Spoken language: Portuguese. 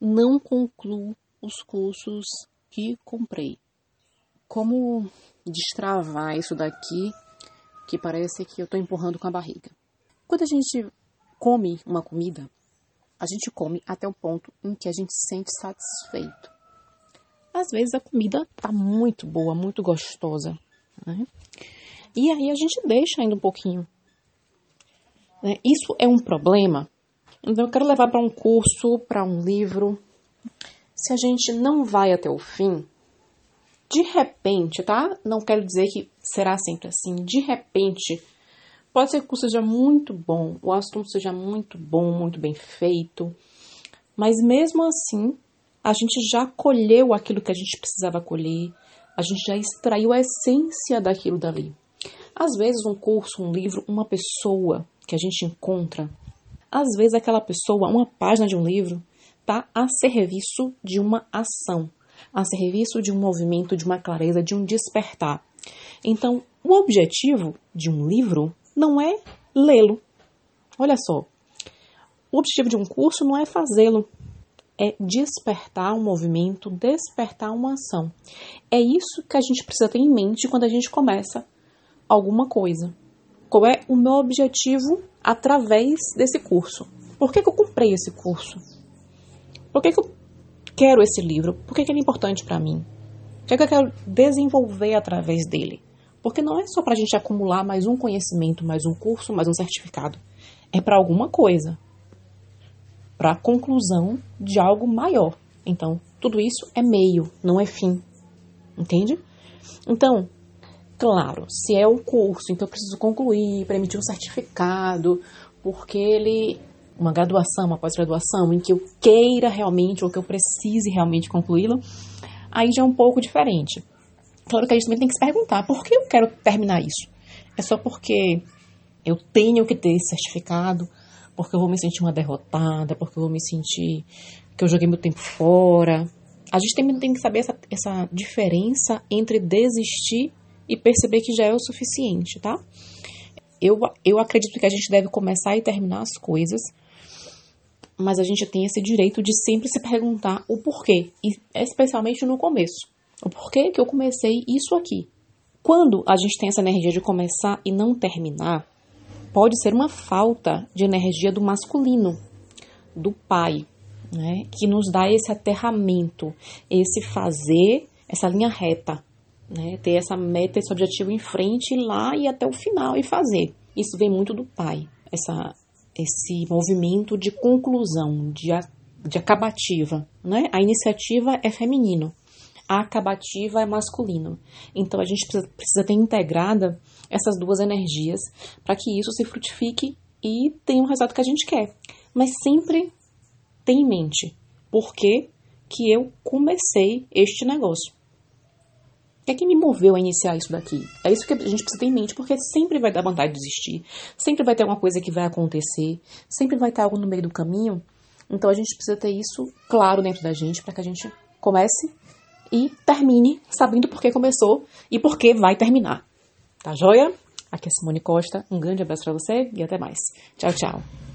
não concluo os cursos que comprei. Como destravar isso daqui que parece que eu estou empurrando com a barriga? Quando a gente come uma comida, a gente come até o ponto em que a gente se sente satisfeito. Às vezes a comida tá muito boa, muito gostosa, né? E aí a gente deixa ainda um pouquinho. Né? Isso é um problema. Então eu quero levar para um curso, para um livro. Se a gente não vai até o fim, de repente, tá? Não quero dizer que será sempre assim. De repente, pode ser que o curso seja muito bom, o assunto seja muito bom, muito bem feito, mas mesmo assim, a gente já colheu aquilo que a gente precisava colher, a gente já extraiu a essência daquilo dali. Às vezes, um curso, um livro, uma pessoa que a gente encontra, às vezes aquela pessoa, uma página de um livro, está a serviço de uma ação, a serviço de um movimento, de uma clareza, de um despertar. Então, o objetivo de um livro não é lê-lo. Olha só, o objetivo de um curso não é fazê-lo, é despertar um movimento, despertar uma ação. É isso que a gente precisa ter em mente quando a gente começa alguma coisa. Qual é o meu objetivo através desse curso? Por que, que eu comprei esse curso? Por que, que eu quero esse livro? Por que, que ele é importante para mim? O que, que eu quero desenvolver através dele? Porque não é só para a gente acumular mais um conhecimento, mais um curso, mais um certificado. É para alguma coisa. Para a conclusão de algo maior. Então, tudo isso é meio, não é fim. Entende? Então, Claro, se é o curso, então eu preciso concluir para emitir um certificado, porque ele. Uma graduação, uma pós-graduação, em que eu queira realmente ou que eu precise realmente concluí-lo, aí já é um pouco diferente. Claro que a gente também tem que se perguntar: por que eu quero terminar isso? É só porque eu tenho que ter esse certificado, porque eu vou me sentir uma derrotada, porque eu vou me sentir que eu joguei meu tempo fora. A gente também tem que saber essa, essa diferença entre desistir e perceber que já é o suficiente, tá? Eu, eu acredito que a gente deve começar e terminar as coisas, mas a gente tem esse direito de sempre se perguntar o porquê, e especialmente no começo. O porquê que eu comecei isso aqui? Quando a gente tem essa energia de começar e não terminar, pode ser uma falta de energia do masculino, do pai, né? Que nos dá esse aterramento, esse fazer, essa linha reta né? Ter essa meta, esse objetivo em frente, ir lá e até o final e fazer. Isso vem muito do pai, essa, esse movimento de conclusão, de, de acabativa, né? A iniciativa é feminino, a acabativa é masculino. Então a gente precisa, precisa ter integrada essas duas energias para que isso se frutifique e tenha o resultado que a gente quer. Mas sempre tem em mente por que, que eu comecei este negócio que é que me moveu a iniciar isso daqui? É isso que a gente precisa ter em mente, porque sempre vai dar vontade de desistir, sempre vai ter alguma coisa que vai acontecer, sempre vai ter algo no meio do caminho. Então a gente precisa ter isso claro dentro da gente para que a gente comece e termine sabendo por que começou e por que vai terminar. Tá joia? Aqui é Simone Costa, um grande abraço para você e até mais. Tchau, tchau.